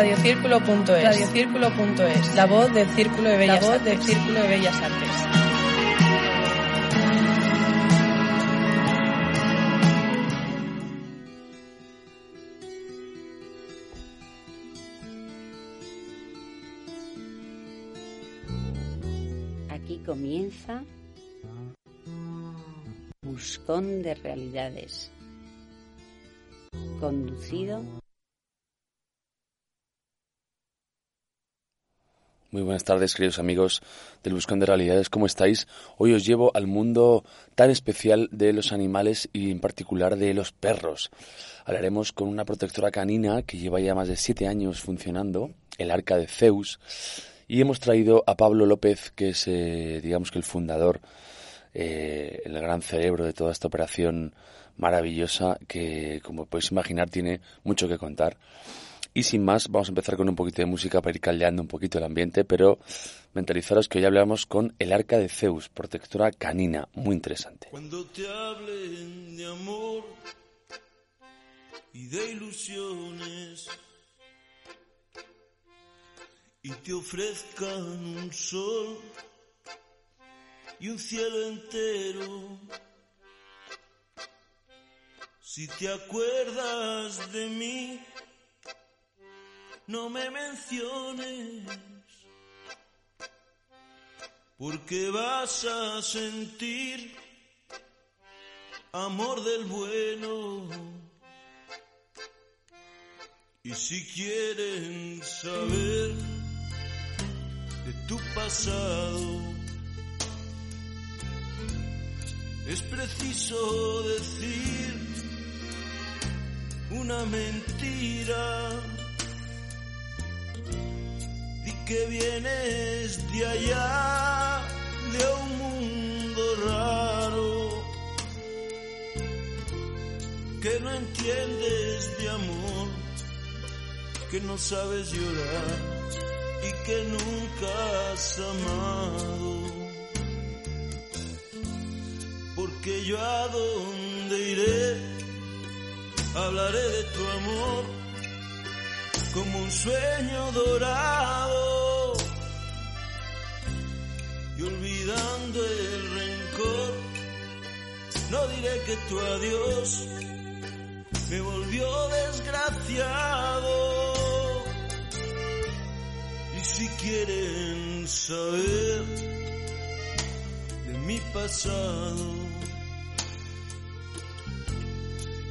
Radiocírculo.es. Radiocírculo.es. La voz del Círculo de Bellas La voz del Círculo de Bellas Artes. Aquí comienza Buscón de Realidades, conducido Muy buenas tardes, queridos amigos del Buscón de Realidades. ¿Cómo estáis? Hoy os llevo al mundo tan especial de los animales y en particular de los perros. Hablaremos con una protectora canina que lleva ya más de siete años funcionando, el Arca de Zeus, y hemos traído a Pablo López, que es, eh, digamos que el fundador, eh, el gran cerebro de toda esta operación maravillosa que, como podéis imaginar, tiene mucho que contar. Y sin más, vamos a empezar con un poquito de música para ir caldeando un poquito el ambiente, pero mentalizaros que hoy hablamos con el arca de Zeus, protectora canina, muy interesante. Cuando te hablen de amor y de ilusiones y te ofrezcan un sol y un cielo entero, si te acuerdas de mí, no me menciones, porque vas a sentir amor del bueno. Y si quieren saber de tu pasado, es preciso decir una mentira que vienes de allá, de un mundo raro, que no entiendes de amor, que no sabes llorar y que nunca has amado. Porque yo a dónde iré, hablaré de tu amor como un sueño dorado y olvidando el rencor, no diré que tu adiós me volvió desgraciado. Y si quieren saber de mi pasado,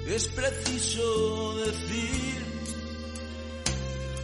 es preciso decir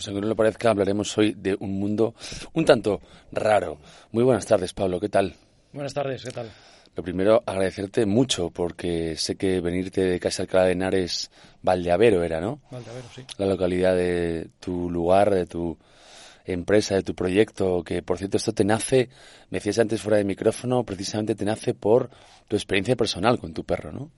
Pues aunque no le parezca, hablaremos hoy de un mundo un tanto raro. Muy buenas tardes, Pablo, ¿qué tal? Buenas tardes, ¿qué tal? Lo primero, agradecerte mucho porque sé que venirte de Casa Alcalá de Henares, Valdeavero era, ¿no? Valdeavero, sí. La localidad de tu lugar, de tu empresa, de tu proyecto, que por cierto esto te nace, me decías antes fuera de micrófono, precisamente te nace por tu experiencia personal con tu perro, ¿no?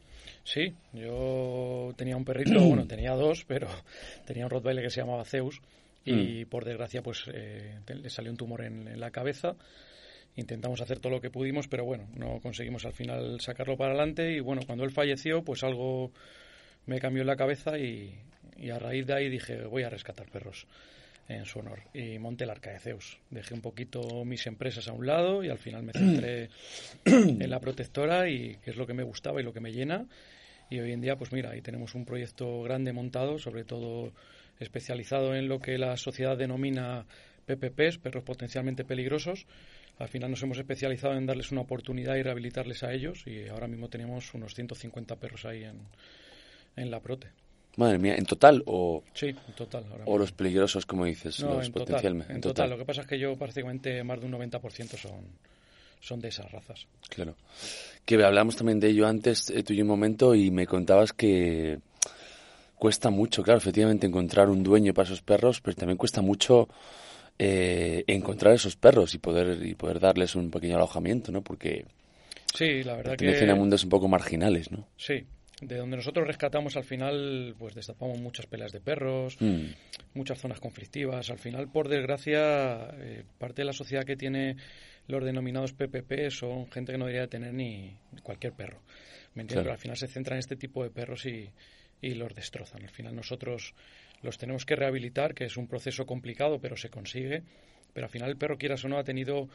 Sí, yo tenía un perrito, bueno, tenía dos, pero tenía un Rottweiler que se llamaba Zeus y mm. por desgracia pues eh, le salió un tumor en, la cabeza. Intentamos hacer todo lo que pudimos, pero bueno, no conseguimos al final sacarlo para adelante y bueno, cuando él falleció pues algo me cambió en la cabeza y, y a raíz de ahí dije voy a rescatar perros en su honor y monté el Arca de Zeus. Dejé un poquito mis empresas a un lado y al final me centré en la protectora y que es lo que me gustaba y lo que me llena. Y hoy en día, pues mira, ahí tenemos un proyecto grande montado, sobre todo especializado en lo que la sociedad denomina PPPs, perros potencialmente peligrosos. Al final nos hemos especializado en darles una oportunidad y rehabilitarles a ellos y ahora mismo tenemos unos 150 perros ahí en, en la prote. Madre mía, ¿en total o...? Sí, en total. ¿O los peligrosos, como dices? No, los en, total, en, total. Lo que pasa es que yo prácticamente más de un 90% son, son de esas razas. Claro. Que hablamos también de ello antes, eh, tú y un momento, y me contabas que cuesta mucho, claro, efectivamente, encontrar un dueño para esos perros, pero también cuesta mucho eh, encontrar esos perros y poder y poder darles un pequeño alojamiento, ¿no? Porque sí, la verdad que a mundos un poco marginales, ¿no? Sí, de donde nosotros rescatamos al final, pues destapamos muchas peleas de perros, mm. muchas zonas conflictivas. Al final, por desgracia, eh, parte de la sociedad que tiene los denominados PPP son gente que no debería tener ni cualquier perro. ¿Me entiendes? Pero al final se centra en este tipo de perros y, y los destrozan. Al final nosotros los tenemos que rehabilitar, que es un proceso complicado, pero se consigue. Pero al final el perro, quieras o no, ha tenido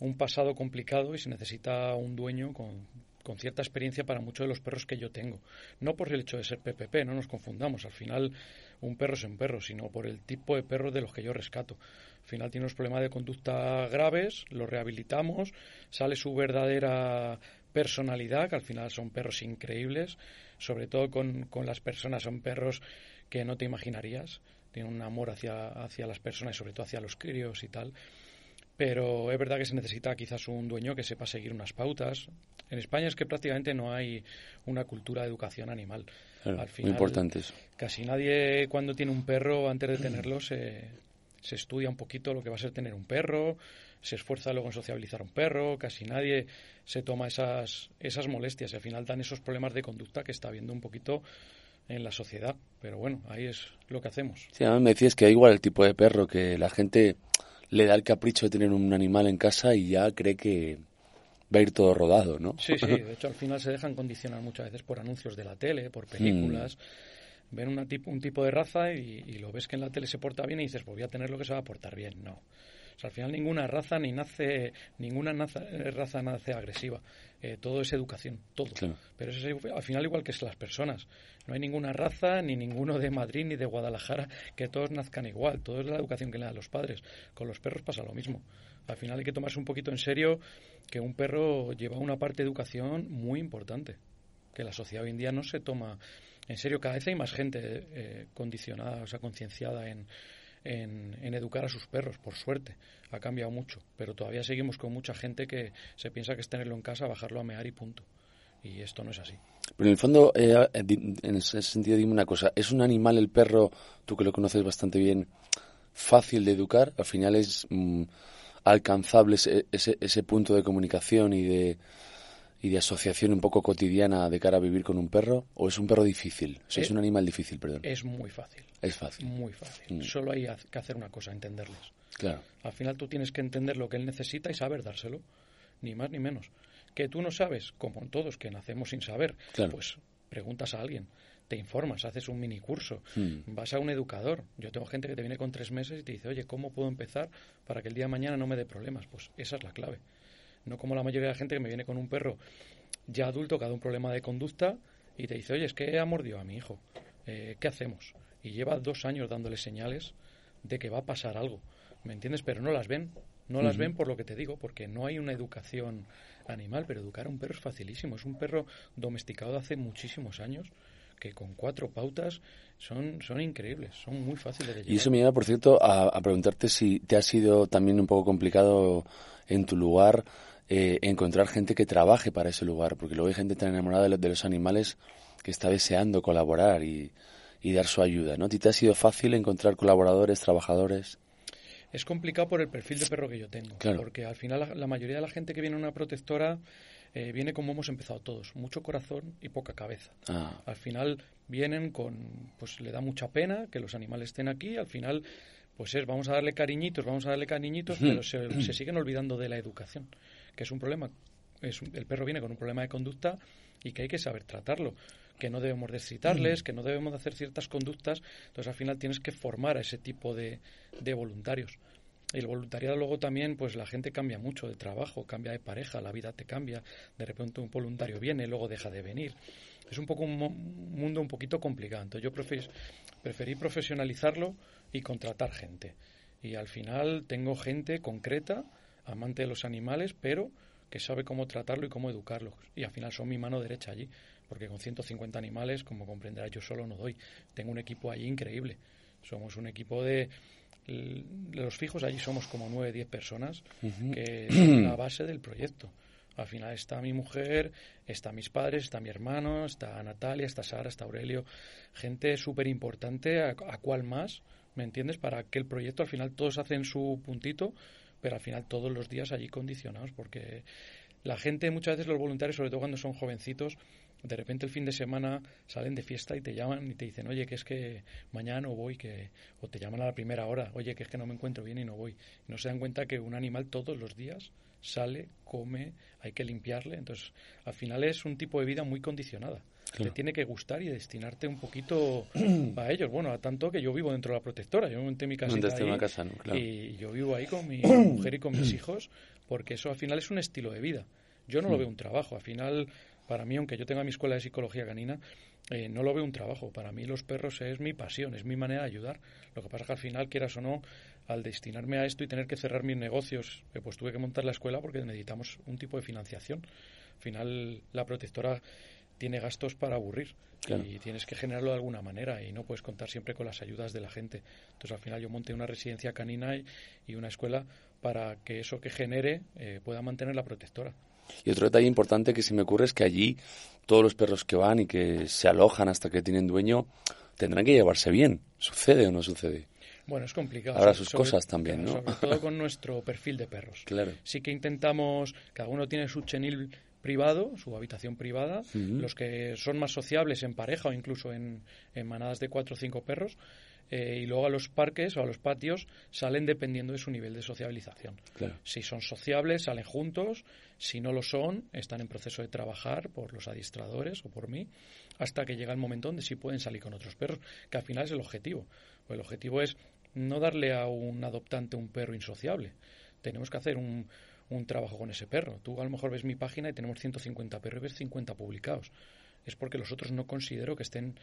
un pasado complicado y se necesita un dueño con, con cierta experiencia para muchos de los perros que yo tengo. No por el hecho de ser PPP, no nos confundamos. Al final, un perro es un perro, sino por el tipo de perros de los que yo rescato. Al final tiene unos problemas de conducta graves, los rehabilitamos, sale su verdadera personalidad, que al final son perros increíbles, sobre todo con, con las personas, son perros que no te imaginarías, tienen un amor hacia, hacia las personas y sobre todo hacia los críos y tal pero es verdad que se necesita quizás un dueño que sepa seguir unas pautas. En España es que prácticamente no hay una cultura de educación animal. Al final, muy importante eso. Casi nadie cuando tiene un perro, antes de tenerlo, se, se estudia un poquito lo que va a ser tener un perro, se esfuerza luego en sociabilizar un perro, casi nadie se toma esas, esas molestias y al final dan esos problemas de conducta que está habiendo un poquito en la sociedad. Pero bueno, ahí es lo que hacemos. Sí, a mí me decías que igual el tipo de perro que la gente le da el capricho de tener un animal en casa y ya cree que va a ir todo rodado, ¿no? Sí, sí, de hecho al final se dejan condicionar muchas veces por anuncios de la tele, por películas. Mm. Ven una un tipo de raza y, y, lo ves que en la tele se porta bien y dices, pues voy a tener lo que se va a portar bien. No al final ninguna raza ni nace, ninguna raza nace agresiva. Eh, todo es educación, todo. Pero eso es al final igual que es las personas. No hay ninguna raza, ni ninguno de Madrid ni de Guadalajara, que todos nazcan igual. Todo es la educación que le dan los padres. Con los perros pasa lo mismo. Al final hay que tomarse un poquito en serio que un perro lleva una parte de educación muy importante. Que la sociedad hoy en día no se toma en serio. Cada vez hay más gente eh, condicionada, o sea, concienciada en, en, educar a sus perros, por suerte. Ha cambiado mucho, pero todavía seguimos con mucha gente que se piensa que es tenerlo en casa, bajarlo a mear y punto. Y esto no es así. Pero en el fondo, eh, eh, en ese sentido, dime una cosa. ¿Es un animal el perro, tú que lo conoces bastante bien, fácil de educar? Al final es mm, alcanzable ese, ese punto de comunicación y de y de asociación un poco cotidiana de cara a vivir con un perro? ¿O es un perro difícil? O sea, es, un animal difícil, perdón. Es muy fácil. Es fácil. Muy fácil. Mm. Solo hay que hacer una cosa, entenderles. Claro. Al final tú tienes que entender lo que él necesita y saber dárselo. Ni más ni menos. Que tú no sabes, como en todos que nacemos sin saber, pues preguntas a alguien te informas, haces un mini curso, mm. vas a un educador. Yo tengo gente que te viene con tres meses y te dice, oye, ¿cómo puedo empezar para que el día de mañana no me dé problemas? Pues esa es la clave. No como la mayoría de la gente que me viene con un perro ya adulto que ha dado un problema de conducta y te dice, oye, es que ha mordido a mi hijo. Eh, ¿Qué hacemos? Y lleva dos años dándole señales de que va a pasar algo. ¿Me entiendes? Pero no las ven. No las ven por lo que te digo, porque no hay una educación animal, pero educar a un perro es facilísimo. Es un perro domesticado de hace muchísimos años que con cuatro pautas son, son increíbles, son muy fáciles de llevar. Y eso me lleva, por cierto, a preguntarte si te ha sido también un poco complicado en tu lugar eh, encontrar gente que trabaje para ese lugar, porque luego hay gente tan enamorada de, los animales que está deseando colaborar y, dar su ayuda, ¿no? te ha sido fácil encontrar colaboradores, trabajadores? Es complicado por el perfil de perro que yo tengo, porque al final la, mayoría de la gente que viene a una protectora eh, viene como hemos empezado todos, mucho corazón y poca cabeza. Ah. Al final vienen con, pues le da mucha pena que los animales estén aquí, al final pues es, vamos a darle cariñitos, vamos a darle cariñitos, pero se, se siguen olvidando de la educación que es un problema, es el perro viene con un problema de conducta y que hay que saber tratarlo que no debemos de que no debemos de hacer ciertas conductas, entonces al final tienes que formar a ese tipo de, de voluntarios. Y el voluntariado luego también, pues la gente cambia mucho de trabajo, cambia de pareja, la vida te cambia, de repente un voluntario viene, luego deja de venir. Es un poco un mundo un poquito complicado. Entonces yo preferí, preferí profesionalizarlo y contratar gente. Y al final tengo gente concreta amante de los animales, pero que sabe cómo tratarlo y cómo educarlos. Y al final son mi mano derecha allí, porque con 150 animales, como comprenderás, yo solo no doy. Tengo un equipo allí increíble. Somos un equipo de los fijos allí somos como nueve, diez personas, que es la base del proyecto. Al final está mi mujer, está mis padres, está mi hermano, está Natalia, está Sara, está Aurelio, gente súper importante, a, a cuál más, ¿me entiendes? Para que el proyecto al final todos hacen su puntito, pero al final todos los días allí condicionados, porque la gente, muchas veces los voluntarios, sobre todo cuando son jovencitos, de repente el fin de semana salen de fiesta y te llaman y te dicen, oye, que es que mañana no voy, que o te llaman a la primera hora, oye, que es que no me encuentro bien y no voy. no se dan cuenta que un animal todos los días sale, come, hay que limpiarle. Entonces, al final es un tipo de vida muy condicionada. Te tiene que gustar y destinarte un poquito a ellos. Bueno, a tanto que yo vivo dentro de la protectora. Yo monté mi casita ahí casa, y yo vivo ahí con mi mujer y con mis hijos porque eso al final es un estilo de vida. Yo no lo veo un trabajo. Al final para mí, aunque yo tenga mi escuela de psicología canina, eh, no lo veo un trabajo. Para mí los perros es mi pasión, es mi manera de ayudar. Lo que pasa es que al final, quieras o no, al destinarme a esto y tener que cerrar mis negocios, eh, pues tuve que montar la escuela porque necesitamos un tipo de financiación. Al final, la protectora tiene gastos para aburrir y tienes que generarlo de alguna manera y no puedes contar siempre con las ayudas de la gente. Entonces, al final, yo monté una residencia canina y, una escuela para que eso que genere eh, pueda mantener la protectora. Y otro detalle importante que se me ocurre es que allí todos los perros que van y que se alojan hasta que tienen dueño tendrán que llevarse bien. ¿Sucede o no sucede? Bueno, es complicado. Ahora sus cosas también, ¿no? Sobre todo con nuestro perfil de perros. Claro. Sí que intentamos, cada uno tiene su chenil privado, su habitación privada, los que son más sociables en pareja o incluso en, en manadas de cuatro o cinco perros, eh, y luego a los parques o a los patios salen dependiendo de su nivel de sociabilización. Si son sociables, salen juntos, si no lo son, están en proceso de trabajar por los adiestradores o por mí, hasta que llega el momento donde sí pueden salir con otros perros, que al final es el objetivo. el objetivo es no darle a un adoptante un perro insociable. Tenemos que hacer un, un trabajo con ese perro. Tú a lo mejor ves mi página y tenemos 150 perros y ves 50 publicados. Es porque los otros no considero que estén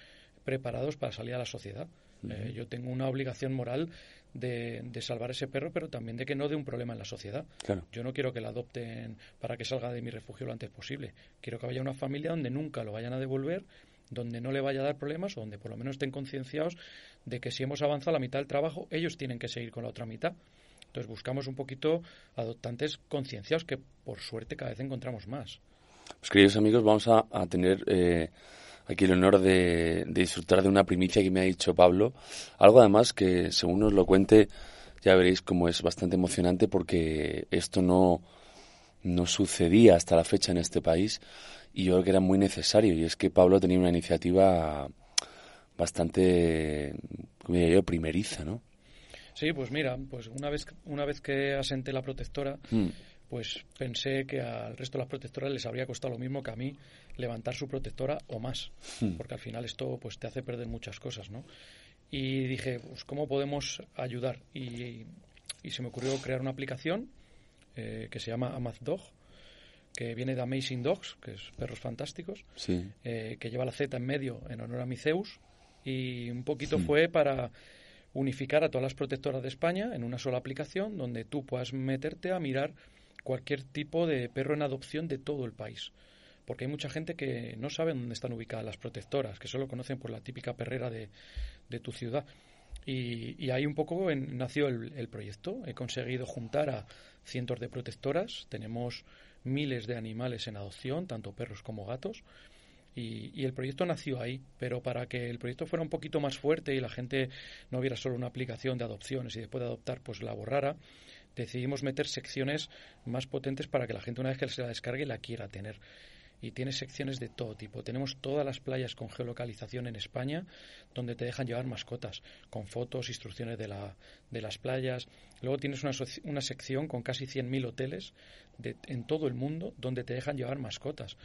preparados para salir a la sociedad. Eh, yo tengo una obligación moral de, salvar ese perro, pero también de que no dé un problema en la sociedad. Yo no quiero que la adopten para que salga de mi refugio lo antes posible. Quiero que vaya a una familia donde nunca lo vayan a devolver, donde no le vaya a dar problemas o donde por lo menos estén concienciados de que si hemos avanzado la mitad del trabajo, ellos tienen que seguir con la otra mitad. Entonces buscamos un poquito adoptantes concienciados que por suerte cada vez encontramos más. Pues queridos amigos, vamos a, tener eh, aquí el honor de, disfrutar de una primicia que me ha dicho Pablo. Algo además que, según nos lo cuente, ya veréis cómo es bastante emocionante porque esto no, no sucedía hasta la fecha en este país y yo creo que era muy necesario. Y es que Pablo tenía una iniciativa bastante, como diría yo, primeriza, ¿no? Sí, pues mira, pues una vez, una vez que asenté la protectora, mm pues pensé que al resto de las protectoras les habría costado lo mismo que a mí levantar su protectora o más, hmm. porque al final esto pues te hace perder muchas cosas, ¿no? Y dije, pues ¿cómo podemos ayudar? Y, se me ocurrió crear una aplicación eh, que se llama AmazDog, que viene de Amazing Dogs, que es perros fantásticos, eh, que lleva la Z en medio en honor a mi Zeus, y un poquito hmm. fue para unificar a todas las protectoras de España en una sola aplicación donde tú puedas meterte a mirar cualquier tipo de perro en adopción de todo el país. Porque hay mucha gente que no sabe dónde están ubicadas las protectoras, que solo conocen por la típica perrera de, tu ciudad. Y, ahí un poco nació el, proyecto. He conseguido juntar a cientos de protectoras. Tenemos miles de animales en adopción, tanto perros como gatos. Y, y, el proyecto nació ahí, pero para que el proyecto fuera un poquito más fuerte y la gente no viera solo una aplicación de adopciones y después de adoptar pues la borrara, decidimos meter secciones más potentes para que la gente una vez que se la descargue la quiera tener. Y tiene secciones de todo tipo. Tenemos todas las playas con geolocalización en España, donde te dejan llevar mascotas, con fotos, instrucciones de, la, de las playas. Luego tienes una, una sección con casi 100.000 hoteles de, en todo el mundo, donde te dejan llevar mascotas.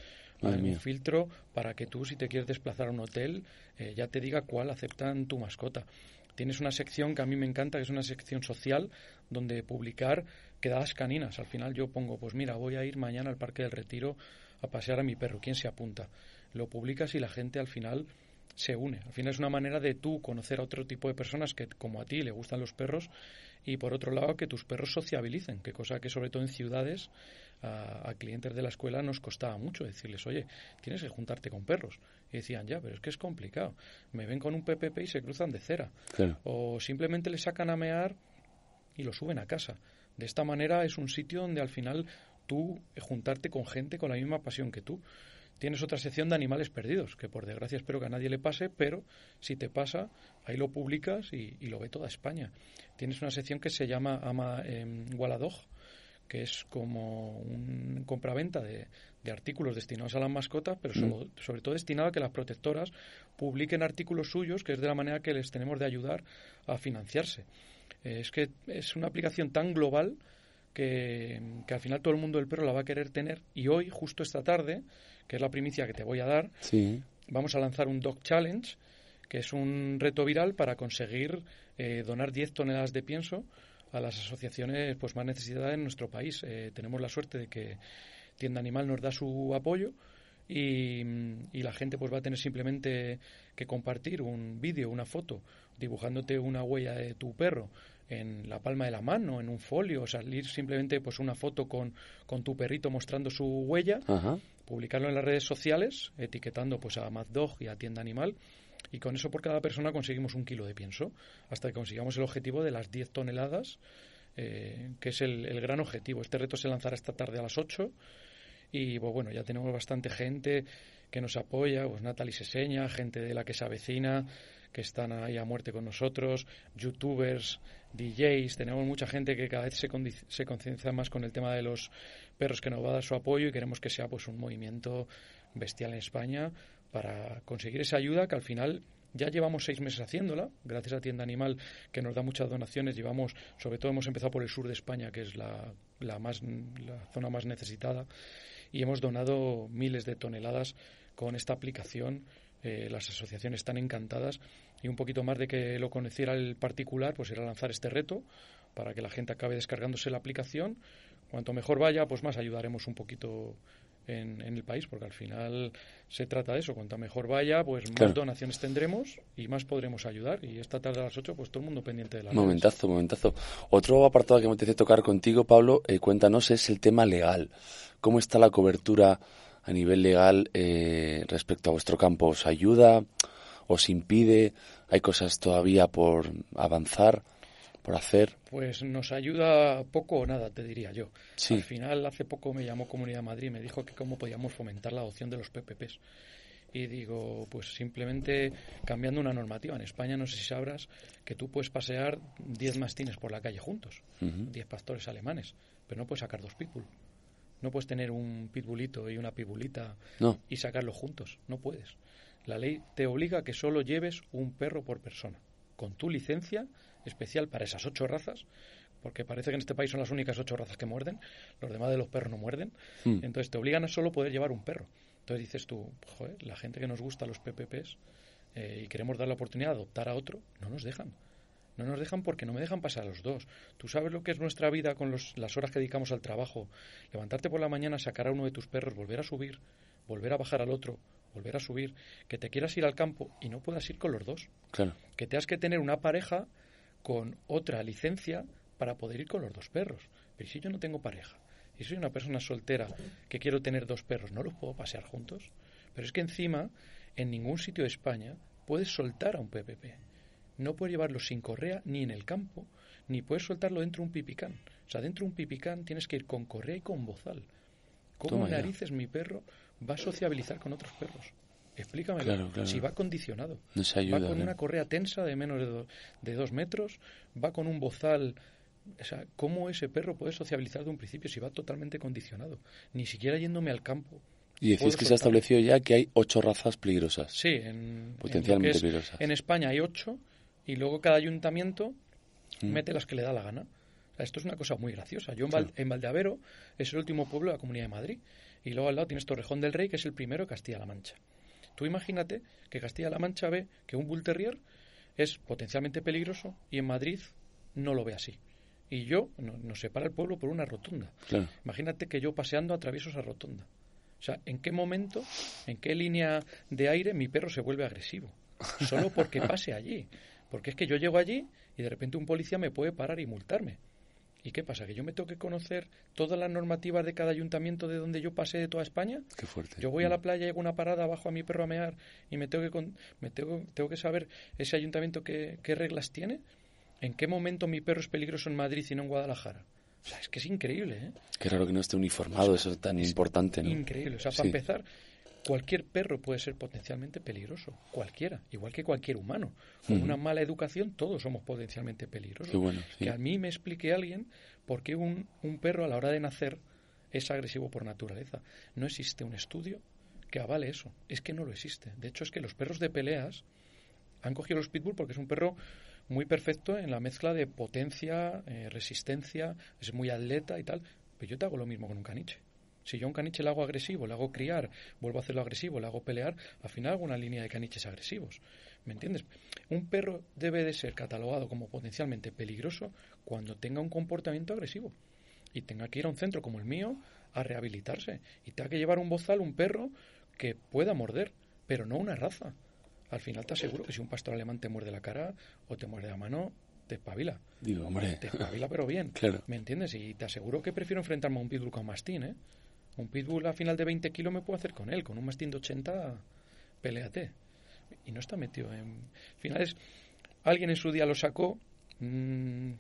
Hay un filtro para que tú, si te quieres desplazar a un hotel, eh, ya te diga cuál aceptan tu mascota. Tienes una sección que a mí me encanta, que es una sección social, donde publicar quedadas caninas. Al final yo pongo, pues mira, voy a ir mañana al Parque del Retiro a pasear a mi perro. ¿Quién se apunta? Lo publicas y la gente al final se une. Al final es una manera de tú conocer a otro tipo de personas que, como a ti, le gustan los perros y por otro lado que tus perros sociabilicen, que cosa que sobre todo en ciudades a, clientes de la escuela nos costaba mucho decirles, oye, tienes que juntarte con perros. Y decían, ya, pero es que es complicado. Me ven con un PPP y se cruzan de cera. O simplemente le sacan a mear y lo suben a casa. De esta manera es un sitio donde al final tú eh, juntarte con gente con la misma pasión que tú. Tienes otra sección de animales perdidos, que por desgracia espero que a nadie le pase, pero si te pasa, ahí lo publicas y, lo ve toda España. Tienes una sección que se llama Ama eh, Waladog, que es como un compraventa de, de artículos destinados a las mascotas, pero mm. sobre, todo destinado a que las protectoras publiquen artículos suyos, que es de la manera que les tenemos de ayudar a financiarse. Eh, es que es una aplicación tan global que, que, al final todo el mundo del perro la va a querer tener. Y hoy, justo esta tarde, que es la primicia que te voy a dar, vamos a lanzar un Dog Challenge, que es un reto viral para conseguir eh, donar 10 toneladas de pienso a las asociaciones pues más necesitadas en nuestro país. Eh, tenemos la suerte de que Tienda Animal nos da su apoyo y, y, la gente pues va a tener simplemente que compartir un vídeo, una foto, dibujándote una huella de tu perro en la palma de la mano, en un folio, o salir simplemente pues una foto con, con tu perrito mostrando su huella, publicarlo en las redes sociales, etiquetando pues a Mad Dog y a Tienda Animal y con eso por cada persona conseguimos un kilo de pienso, hasta que consigamos el objetivo de las 10 toneladas, eh, que es el, gran objetivo. Este reto se lanzará esta tarde a las 8 y pues, bueno, ya tenemos bastante gente que nos apoya, pues Natalie Seseña, gente de la que se avecina, que están ahí a muerte con nosotros, youtubers, DJs, tenemos mucha gente que cada vez se, se conciencia más con el tema de los perros que nos va a dar su apoyo y queremos que sea pues un movimiento bestial en España para conseguir esa ayuda que al final ya llevamos seis meses haciéndola, gracias a Tienda Animal que nos da muchas donaciones. Llevamos, sobre todo hemos empezado por el sur de España, que es la, la, más, la zona más necesitada, y hemos donado miles de toneladas con esta aplicación. Eh, las asociaciones están encantadas y un poquito más de que lo conociera el particular, pues era lanzar este reto para que la gente acabe descargándose la aplicación. Cuanto mejor vaya, pues más ayudaremos un poquito en, el país, porque al final se trata de eso. Cuanto mejor vaya, pues más donaciones tendremos y más podremos ayudar. Y esta tarde a las 8, pues todo el mundo pendiente de la Momentazo, momentazo. Otro apartado que me apetece tocar contigo, Pablo, eh, cuéntanos, es el tema legal. ¿Cómo está la cobertura a nivel legal eh, respecto a vuestro campo? ¿Os ayuda? ¿Os impide? ¿Hay cosas todavía por avanzar? por hacer? Pues nos ayuda poco o nada, te diría yo. Al final, hace poco me llamó Comunidad de Madrid y me dijo que cómo podíamos fomentar la adopción de los PPPs. Y digo, pues simplemente cambiando una normativa. En España no sé si sabrás que tú puedes pasear 10 mastines por la calle juntos, 10 pastores alemanes, pero no puedes sacar dos pitbull. No puedes tener un pitbullito y una pitbullita y sacarlos juntos. No puedes. La ley te obliga a que solo lleves un perro por persona, con tu licencia especial para esas ocho razas, porque parece que en este país son las únicas ocho razas que muerden, los demás de los perros no muerden, hmm. entonces te obligan a solo poder llevar un perro. Entonces dices tú, joder, la gente que nos gusta los PPPs eh, y queremos dar la oportunidad de adoptar a otro, no nos dejan. No nos dejan porque no me dejan pasar a los dos. Tú sabes lo que es nuestra vida con las horas que dedicamos al trabajo. Levantarte por la mañana, sacar a uno de tus perros, volver a subir, volver a bajar al otro, volver a subir, que te quieras ir al campo y no puedas ir con los dos. Claro. Que tengas que tener una pareja con otra licencia para poder ir con los dos perros. Pero si yo no tengo pareja y soy una persona soltera que quiero tener dos perros, ¿no los puedo pasear juntos? Pero es que encima, en ningún sitio de España puedes soltar a un PPP. No puedes llevarlo sin correa ni en el campo, ni puedes soltarlo dentro de un pipicán. O sea, dentro de un pipicán tienes que ir con correa y con bozal. ¿Cómo narices mi perro va a sociabilizar con otros perros? Explícamelo. Si va condicionado. va con una correa tensa de menos de, dos metros, va con un bozal. O sea, ¿cómo ese perro puede sociabilizar de un principio si va totalmente condicionado? Ni siquiera yéndome al campo. Y decís que se ha establecido ya que hay ocho razas peligrosas. Sí, en, potencialmente peligrosas. En España hay ocho y luego cada ayuntamiento mm. mete las que le da la gana. esto es una cosa muy graciosa. Yo en, en Valdeavero es el último pueblo de la Comunidad de Madrid y luego al lado tienes Torrejón del Rey, que es el primero de Castilla-La Mancha. Tú imagínate que Castilla-La Mancha ve que un Bull Terrier es potencialmente peligroso y en Madrid no lo ve así. Y yo, nos separa el pueblo por una rotonda. Imagínate que yo paseando atravieso esa rotonda. O sea, ¿en qué momento, en qué línea de aire mi perro se vuelve agresivo? Solo porque pase allí. Porque es que yo llego allí y de repente un policía me puede parar y multarme. ¿Y qué pasa? ¿Que yo me tengo que conocer todas las normativas de cada ayuntamiento de donde yo pasé de toda España? Qué fuerte. Yo voy a la playa, hago una parada, bajo a mi perro a mear y me tengo que, me tengo, tengo que saber ese ayuntamiento qué, qué reglas tiene. ¿En qué momento mi perro es peligroso en Madrid y no en Guadalajara? O sea, es que es increíble, ¿eh? Qué raro que no esté uniformado, eso es tan importante, ¿no? Increíble. O sea, para Sí. empezar, cualquier perro puede ser potencialmente peligroso. Cualquiera. Igual que cualquier humano. Con una mala educación, todos somos potencialmente peligrosos. Bueno, sí. Que a mí me explique alguien por qué un, un perro a la hora de nacer es agresivo por naturaleza. No existe un estudio que avale eso. Es que no lo existe. De hecho, es que los perros de peleas han cogido los pitbull porque es un perro muy perfecto en la mezcla de potencia, eh, resistencia, es muy atleta y tal. Pero yo te hago lo mismo con un caniche. Si yo a un caniche le hago agresivo, le hago criar, vuelvo a hacerlo agresivo, le hago pelear, al final hago una línea de caniches agresivos. ¿Me entiendes? Un perro debe de ser catalogado como potencialmente peligroso cuando tenga un comportamiento agresivo y tenga que ir a un centro como el mío a rehabilitarse y tenga que llevar un bozal, un perro que pueda morder, pero no una raza. Al final te aseguro que si un pastor alemán te muerde la cara o te muerde la mano, te espabila. Digo, hombre. Te espabila, pero bien. Claro. ¿Me entiendes? Y te aseguro que prefiero enfrentarme a un pitbull con mastín, ¿eh? Un pitbull a final de 20 kilos me puedo hacer con él. Con un mastín de 80, peleate. Y no está metido en... Al final es... Alguien en su día lo sacó. mm,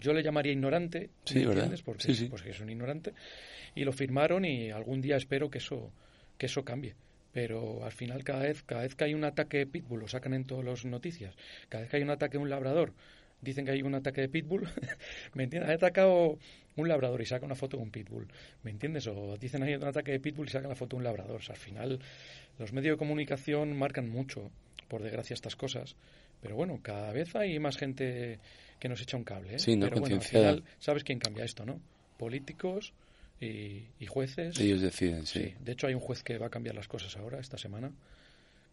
yo le llamaría ignorante. Sí, ¿me entiendes? Porque, Sí, sí. porque es un ignorante. Y lo firmaron y algún día espero que eso, que eso cambie. Pero al final cada vez, cada vez que hay un ataque pitbull, lo sacan en todas las noticias, cada vez que hay un ataque de un labrador, dicen que hay un ataque de pitbull, ¿me entiendes? Ha atacado un labrador y saca una foto de un pitbull, ¿me entiendes? O dicen hay un ataque de pitbull y sacan la foto de un labrador. O sea, al final los medios de comunicación marcan mucho, por desgracia, estas cosas. Pero bueno, cada vez hay más gente que nos echa un cable. ¿eh? Sí, ¿no? Pero bueno, al final, ¿sabes quién cambia esto, no? Políticos y, y jueces. Ellos deciden, Sí. sí. de hecho hay un juez que va a cambiar las cosas ahora, esta semana,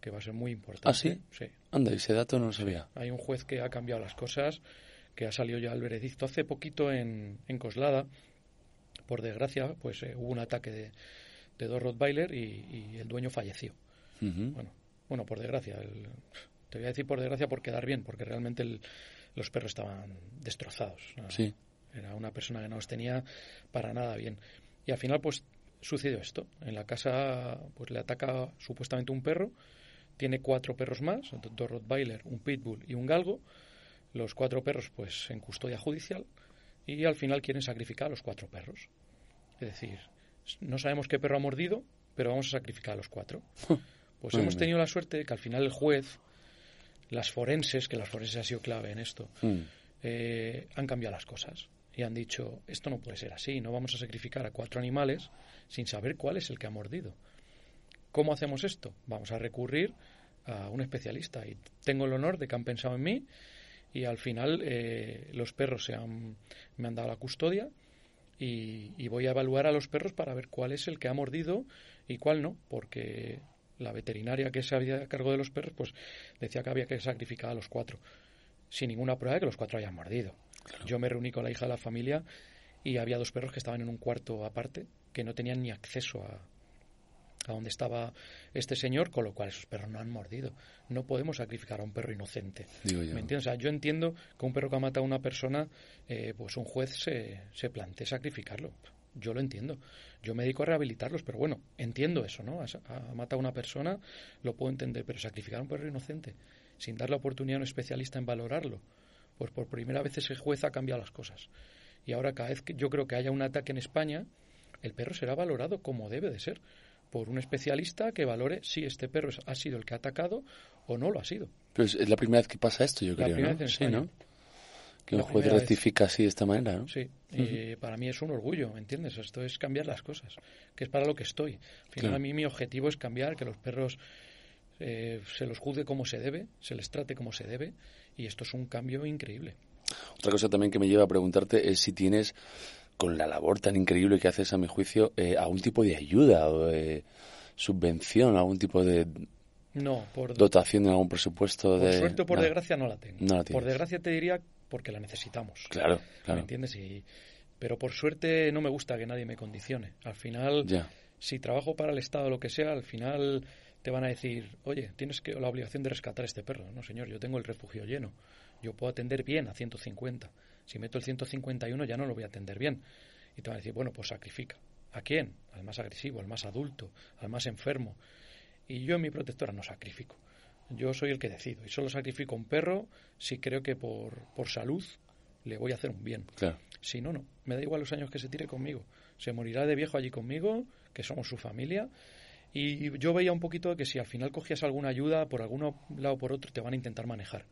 que va a ser muy importante. ¿Ah, sí? Sí. Anda, ese dato no lo sabía. Hay un juez que ha cambiado las cosas, que ha salido ya el veredicto hace poquito en, en Coslada. Por desgracia, pues eh, hubo un ataque de, de dos Rottweiler y, y el dueño falleció. Bueno, bueno, por desgracia. el- te voy a decir por desgracia por quedar bien, porque realmente el- los perros estaban destrozados. ¿no? Sí. Era una persona que no los tenía para nada bien. Y al final, pues, sucedió esto. En la casa, pues, le ataca supuestamente un perro. Tiene cuatro perros más, dos Rottweiler, un Pitbull y un Galgo. Los cuatro perros, pues, en custodia judicial. Y al final quieren sacrificar a los cuatro perros. Es decir, no sabemos qué perro ha mordido, pero vamos a sacrificar a los cuatro. Pues hemos tenido la suerte de que al final el juez, las forenses, que las forenses ha sido clave en esto, Mm. eh, han cambiado las cosas y han dicho esto no puede ser así, no vamos a sacrificar a cuatro animales sin saber cuál es el que ha mordido. ¿Cómo hacemos esto? Vamos a recurrir a un especialista y tengo el honor de que han pensado en mí y al final eh, los perros se han, me han dado la custodia y, y voy a evaluar a los perros para ver cuál es el que ha mordido y cuál no, porque la veterinaria que se había a cargo de los perros pues decía que había que sacrificar a los cuatro sin ninguna prueba de que los cuatro hayan mordido. Yo me reuní con la hija de la familia y había dos perros que estaban en un cuarto aparte que no tenían ni acceso a, donde estaba este señor, con lo cual esos perros no han mordido. No podemos sacrificar a un perro inocente. Digo yo. ¿Me entiendes? O sea, yo entiendo que un perro que ha matado a una persona, eh, pues un juez se, se plantee sacrificarlo. Yo lo entiendo. Yo me dedico a rehabilitarlos, pero bueno, entiendo eso, ¿no? Ha, ha matado a una persona, lo puedo entender, pero sacrificar a un perro inocente sin dar la oportunidad a un especialista en valorarlo, pues por primera vez ese juez ha cambiado las cosas. Y ahora cada vez que yo creo que haya un ataque en España, el perro será valorado como debe de ser por un especialista que valore si este perro ha sido el que ha atacado o no lo ha sido. Pero es, la primera vez que pasa esto, yo La creo, primera ¿no? vez en Sí. ¿no? Que un juez vez. rectifica así de esta manera, ¿no? Sí, y para mí es un orgullo, ¿me entiendes? Esto es cambiar las cosas, que es para lo que estoy. Al final Claro. a mí mi objetivo es cambiar, que los perros eh, se los juzgue como se debe, se les trate como se debe, y esto es un cambio increíble. Otra cosa también que me lleva a preguntarte es si tienes, con la labor tan increíble que haces a mi juicio, eh, algún tipo de ayuda o de subvención, algún tipo de No, por, dotación en algún presupuesto por de... suerte o por desgracia no la tengo. No la por desgracia te diría porque la necesitamos. Claro, ¿Me claro. entiendes? Y, pero por suerte no me gusta que nadie me condicione. Al final, Ya. si trabajo para el Estado o lo que sea, al final te van a decir, oye, tienes que la obligación de rescatar a este perro. No, señor, yo tengo el refugio lleno. Yo puedo atender bien a 150. Si meto el 151 ya no lo voy a atender bien. Y te van a decir, bueno, pues sacrifica. ¿A quién? Al más agresivo, al más adulto, al más enfermo. Y yo en mi protectora no sacrifico. Yo soy el que decido. Y solo sacrifico un perro si creo que por, por salud le voy a hacer un bien. Si no, no. Me da igual los años que se tire conmigo. Se morirá de viejo allí conmigo, que somos su familia. Y yo veía un poquito que si al final cogías alguna ayuda, por algún lado o por otro, te van a intentar manejar.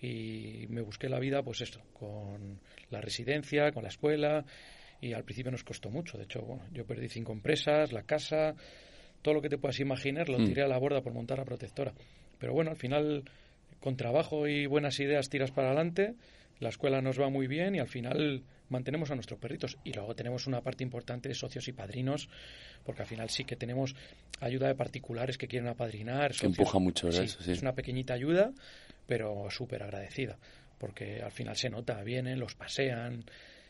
Y me busqué la vida, pues esto, con la residencia, con la escuela. Y al principio nos costó mucho. De hecho, bueno, yo perdí cinco empresas, la casa, todo lo que te puedas imaginar, lo mm. tiré a la borda por montar la protectora. Pero bueno, al final, con trabajo y buenas ideas, tiras para adelante la escuela nos va muy bien y al final mantenemos a nuestros perritos. Y luego tenemos una parte importante de socios y padrinos, porque al final sí que tenemos ayuda de particulares que quieren apadrinar. Que empuja mucho, sí, Es una pequeñita ayuda, pero súper agradecida, porque al final se nota, vienen, los pasean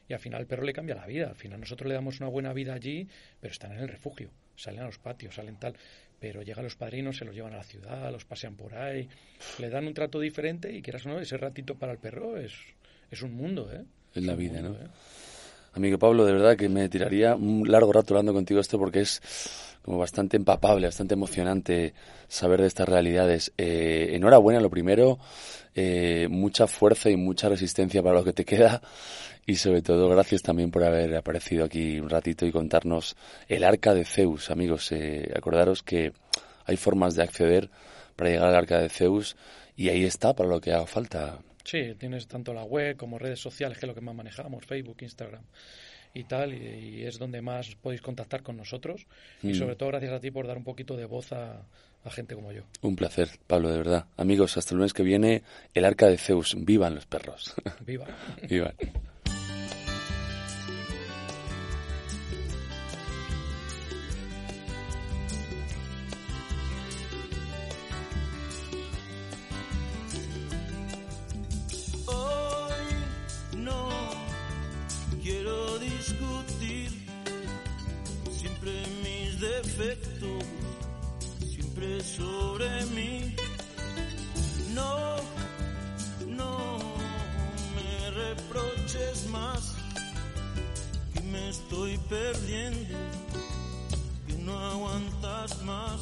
y al final el perro le cambia la vida. Al final nosotros le damos una buena vida allí, pero están en el refugio, salen a los patios, salen tal pero llegan los padrinos, se los llevan a la ciudad, los pasean por ahí, le dan un trato diferente y quieras o no, ese ratito para el perro es, es un mundo, ¿eh? Es la vida, ¿no? Amigo Pablo, de verdad que me tiraría un largo rato hablando contigo esto porque es como bastante empapable, bastante emocionante saber de estas realidades. Eh, enhorabuena, lo primero, eh, mucha fuerza y mucha resistencia para lo que te queda y sobre todo gracias también por haber aparecido aquí un ratito y contarnos el arca de Zeus, amigos. Eh, acordaros que hay formas de acceder para llegar al arca de Zeus y ahí está para lo que haga falta. Sí, tienes tanto la web como redes sociales, que es lo que más manejamos, Facebook, Instagram y tal, y, es donde más podéis contactar con nosotros. Y mm. sobre todo gracias a ti por dar un poquito de voz a, a, gente como yo. Un placer, Pablo, de verdad. Amigos, hasta el lunes que viene, el arca de Zeus. ¡Vivan los perros! ¡Viva! ¡Vivan! Siempre sobre mí. No, no me reproches más que me estoy perdiendo, que no aguantas más.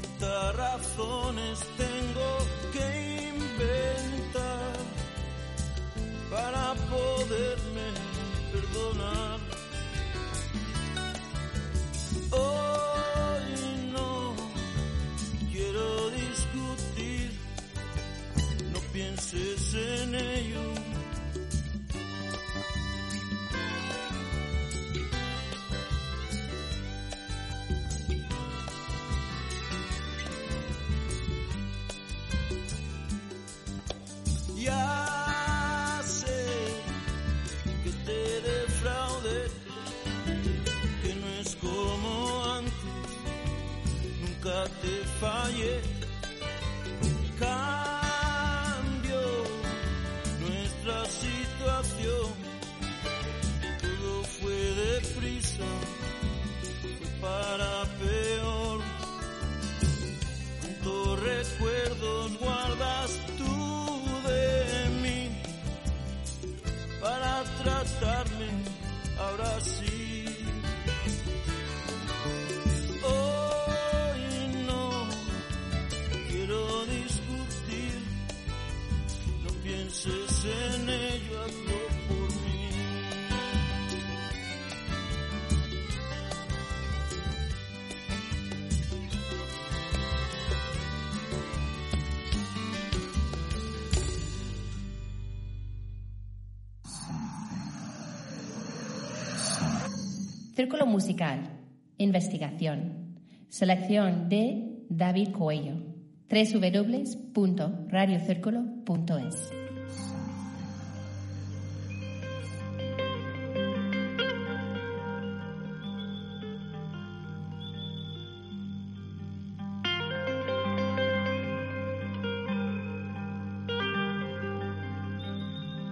Cuántas razones tengo que inventar para poderme perdonar. Hoy así. Círculo musical. Investigación. Selección de David Coello. www.radiocírculo.es